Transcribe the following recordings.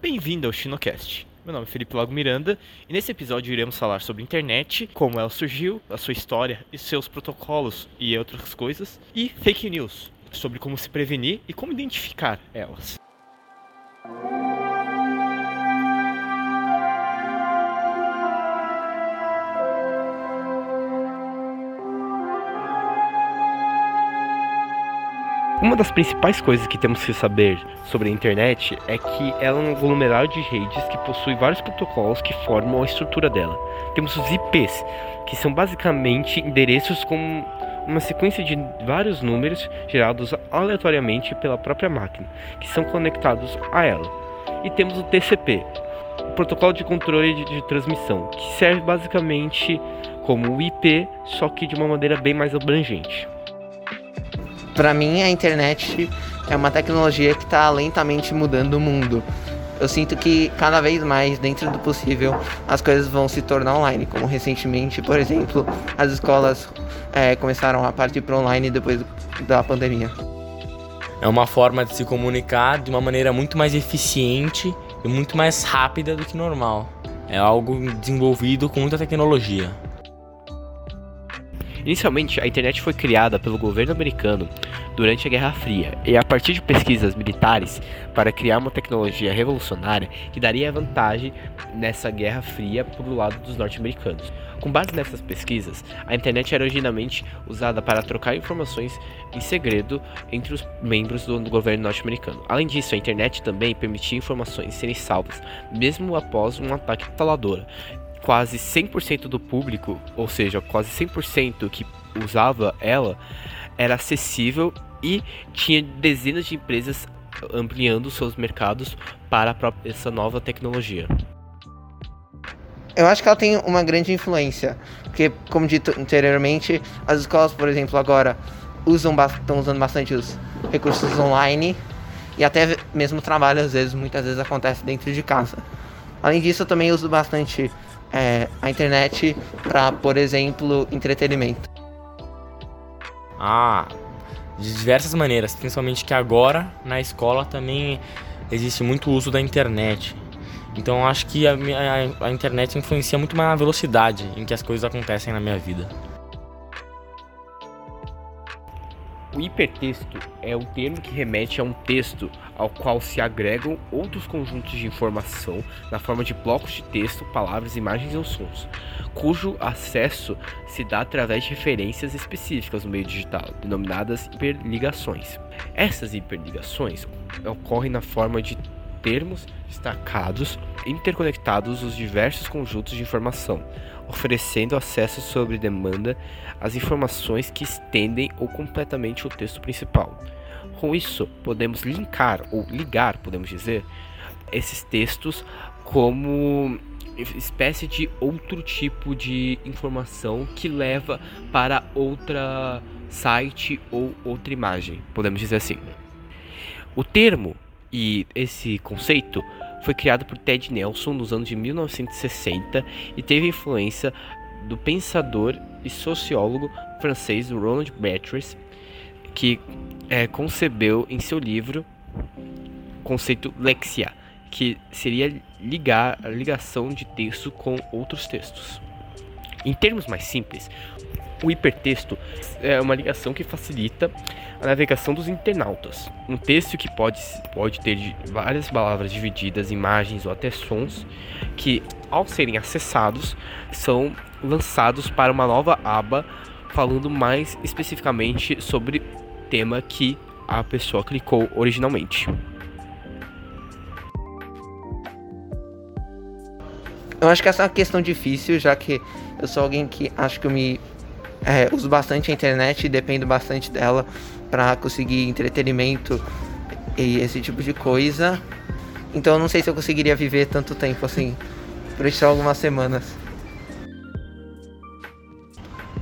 Bem-vindo ao Chinocast. Meu nome é Felipe Lago Miranda e nesse episódio iremos falar sobre internet, como ela surgiu, a sua história e seus protocolos e outras coisas, e fake news, sobre como se prevenir e como identificar elas. Uma das principais coisas que temos que saber sobre a internet é que ela é um aglomerado de redes que possui vários protocolos que formam a estrutura dela. Temos os IPs, que são basicamente endereços com uma sequência de vários números gerados aleatoriamente pela própria máquina, que são conectados a ela. E temos o TCP, o protocolo de controle de, de transmissão, que serve basicamente como o IP, só que de uma maneira bem mais abrangente. Para mim, a internet é uma tecnologia que está lentamente mudando o mundo. Eu sinto que cada vez mais, dentro do possível, as coisas vão se tornar online. Como recentemente, por exemplo, as escolas é, começaram a partir para online depois da pandemia. É uma forma de se comunicar de uma maneira muito mais eficiente e muito mais rápida do que normal. É algo desenvolvido com muita tecnologia. Inicialmente, a internet foi criada pelo governo americano durante a Guerra Fria e a partir de pesquisas militares para criar uma tecnologia revolucionária que daria vantagem nessa Guerra Fria para o lado dos norte-americanos. Com base nessas pesquisas, a internet era originalmente usada para trocar informações em segredo entre os membros do governo norte-americano. Além disso, a internet também permitia informações serem salvas, mesmo após um ataque instaladora quase 100% do público, ou seja, quase 100% que usava ela, era acessível e tinha dezenas de empresas ampliando seus mercados para essa nova tecnologia. Eu acho que ela tem uma grande influência, porque, como dito anteriormente, as escolas, por exemplo, agora usam estão usando bastante os recursos online e até mesmo trabalho às vezes, muitas vezes acontece dentro de casa. Além disso, eu também uso bastante é, a internet para, por exemplo, entretenimento? Ah, de diversas maneiras, principalmente que agora na escola também existe muito uso da internet. Então acho que a, a, a internet influencia muito mais na velocidade em que as coisas acontecem na minha vida. O hipertexto é um termo que remete a um texto ao qual se agregam outros conjuntos de informação na forma de blocos de texto, palavras, imagens ou sons, cujo acesso se dá através de referências específicas no meio digital, denominadas hiperligações. Essas hiperligações ocorrem na forma de termos destacados interconectados os diversos conjuntos de informação, oferecendo acesso sobre demanda às informações que estendem ou completamente o texto principal. Com isso, podemos linkar ou ligar, podemos dizer, esses textos como espécie de outro tipo de informação que leva para outra site ou outra imagem, podemos dizer assim. O termo e esse conceito foi criado por Ted Nelson nos anos de 1960 e teve influência do pensador e sociólogo francês Roland Barthes, que é, concebeu em seu livro o conceito lexia, que seria ligar a ligação de texto com outros textos. Em termos mais simples, o hipertexto é uma ligação que facilita a navegação dos internautas. Um texto que pode, pode ter várias palavras divididas, imagens ou até sons, que ao serem acessados são lançados para uma nova aba falando mais especificamente sobre o tema que a pessoa clicou originalmente. Eu acho que essa é uma questão difícil, já que eu sou alguém que acho que eu me é, uso bastante a internet e dependo bastante dela para conseguir entretenimento e esse tipo de coisa. Então eu não sei se eu conseguiria viver tanto tempo assim, por só algumas semanas.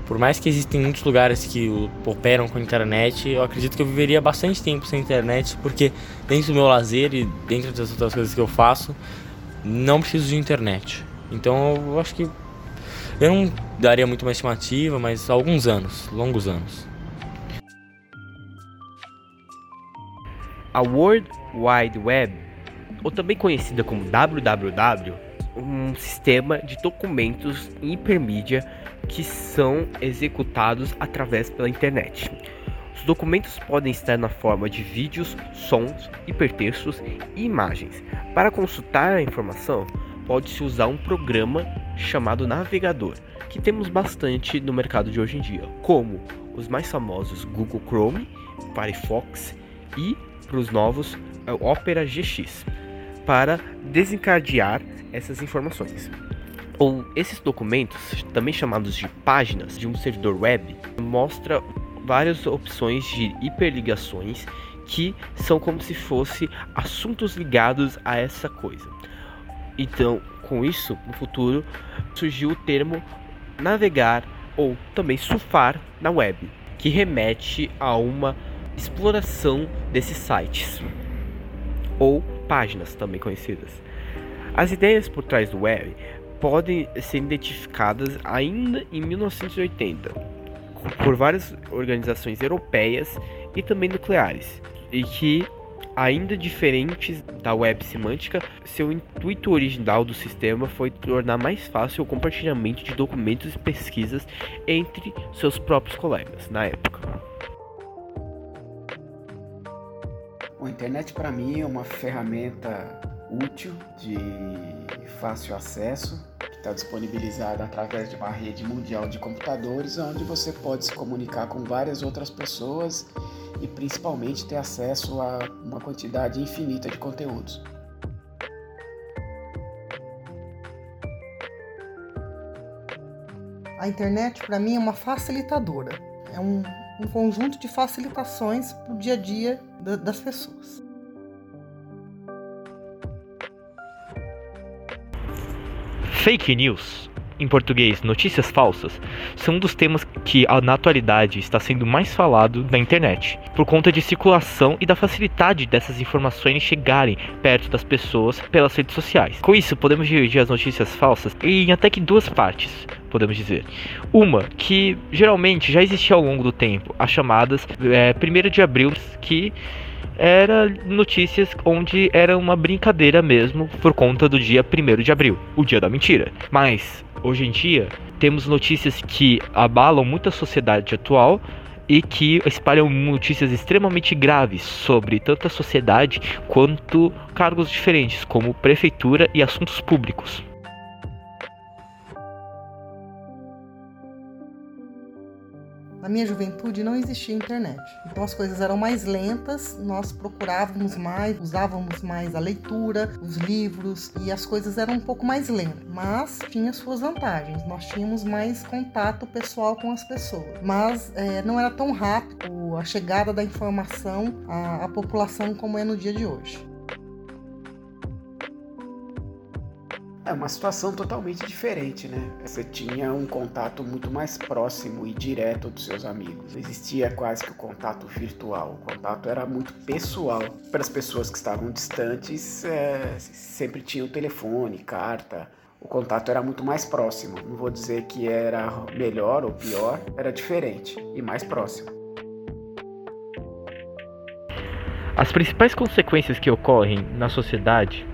Por mais que existem muitos lugares que operam com internet, eu acredito que eu viveria bastante tempo sem internet, porque dentro do meu lazer e dentro das outras coisas que eu faço, não preciso de internet. Então eu acho que eu não daria muito uma estimativa, mas alguns anos, longos anos. A World Wide Web, ou também conhecida como www, um sistema de documentos em hipermídia que são executados através pela internet. Os documentos podem estar na forma de vídeos, sons, hipertextos e imagens. Para consultar a informação, pode-se usar um programa chamado navegador, que temos bastante no mercado de hoje em dia, como os mais famosos Google Chrome, Firefox e, para os novos, Opera GX, para desencadear essas informações. Ou esses documentos, também chamados de páginas de um servidor web, mostra várias opções de hiperligações que são como se fosse assuntos ligados a essa coisa. Então, com isso, no futuro surgiu o termo navegar ou também surfar na web, que remete a uma exploração desses sites ou páginas também conhecidas. As ideias por trás do web podem ser identificadas ainda em 1980 por várias organizações europeias e também nucleares, e que, ainda diferentes da web semântica, seu intuito original do sistema foi tornar mais fácil o compartilhamento de documentos e pesquisas entre seus próprios colegas na época. A internet para mim é uma ferramenta útil de fácil acesso está disponibilizada através de uma rede mundial de computadores, onde você pode se comunicar com várias outras pessoas e principalmente ter acesso a uma quantidade infinita de conteúdos. A internet para mim é uma facilitadora, é um, um conjunto de facilitações para o dia a dia das pessoas. Fake news, em português, notícias falsas, são um dos temas que na atualidade está sendo mais falado na internet, por conta de circulação e da facilidade dessas informações chegarem perto das pessoas pelas redes sociais. Com isso, podemos dividir as notícias falsas em até que duas partes, podemos dizer. Uma que geralmente já existia ao longo do tempo, as chamadas é, 1 de abril, que era notícias onde era uma brincadeira mesmo por conta do dia 1 de abril, o dia da mentira. Mas hoje em dia temos notícias que abalam muito a sociedade atual e que espalham notícias extremamente graves sobre tanto a sociedade quanto cargos diferentes, como prefeitura e assuntos públicos. Na minha juventude não existia internet. Então as coisas eram mais lentas, nós procurávamos mais, usávamos mais a leitura, os livros e as coisas eram um pouco mais lentas, mas tinha suas vantagens. Nós tínhamos mais contato pessoal com as pessoas, mas é, não era tão rápido a chegada da informação à, à população como é no dia de hoje. É uma situação totalmente diferente, né? Você tinha um contato muito mais próximo e direto dos seus amigos. Existia quase que o contato virtual. O contato era muito pessoal. Para as pessoas que estavam distantes, é, sempre tinha o telefone, carta. O contato era muito mais próximo. Não vou dizer que era melhor ou pior, era diferente e mais próximo. As principais consequências que ocorrem na sociedade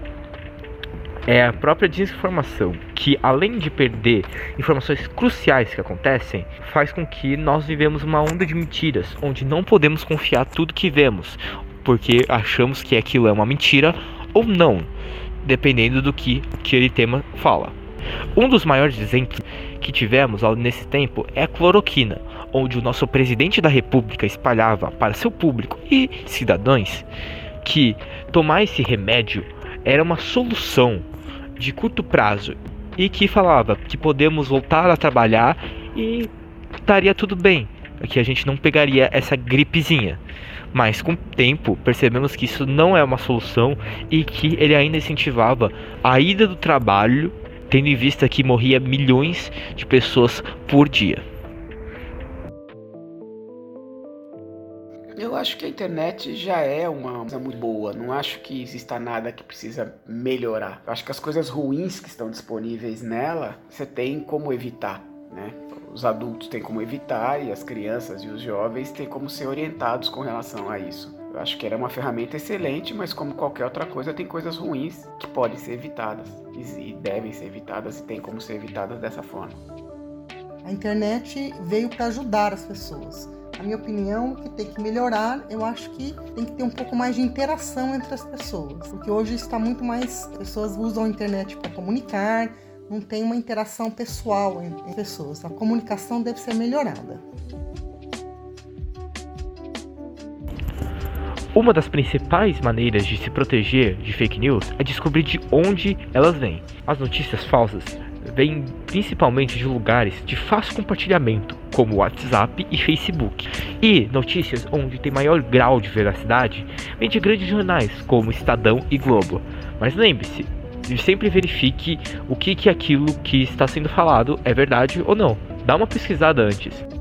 é a própria desinformação, que além de perder informações cruciais que acontecem, faz com que nós vivemos uma onda de mentiras, onde não podemos confiar tudo que vemos, porque achamos que aquilo é uma mentira ou não, dependendo do que aquele tema fala. Um dos maiores exemplos que tivemos nesse tempo é a cloroquina, onde o nosso presidente da república espalhava para seu público e cidadãos que tomar esse remédio era uma solução de curto prazo e que falava que podemos voltar a trabalhar e estaria tudo bem, que a gente não pegaria essa gripezinha. Mas com o tempo percebemos que isso não é uma solução e que ele ainda incentivava a ida do trabalho, tendo em vista que morria milhões de pessoas por dia. Acho que a internet já é uma coisa muito boa. Não acho que exista nada que precisa melhorar. Eu acho que as coisas ruins que estão disponíveis nela, você tem como evitar, né? Os adultos têm como evitar e as crianças e os jovens têm como ser orientados com relação a isso. Eu acho que era uma ferramenta excelente, mas como qualquer outra coisa, tem coisas ruins que podem ser evitadas e devem ser evitadas e tem como ser evitadas dessa forma. A internet veio para ajudar as pessoas. A minha opinião que tem que melhorar, eu acho que tem que ter um pouco mais de interação entre as pessoas, porque hoje está muito mais pessoas usam a internet para comunicar, não tem uma interação pessoal entre pessoas. A comunicação deve ser melhorada. Uma das principais maneiras de se proteger de fake news é descobrir de onde elas vêm. As notícias falsas vêm principalmente de lugares de fácil compartilhamento, como WhatsApp e Facebook. E notícias onde tem maior grau de veracidade vêm de grandes jornais, como Estadão e Globo. Mas lembre-se, sempre verifique o que, que aquilo que está sendo falado é verdade ou não. Dá uma pesquisada antes.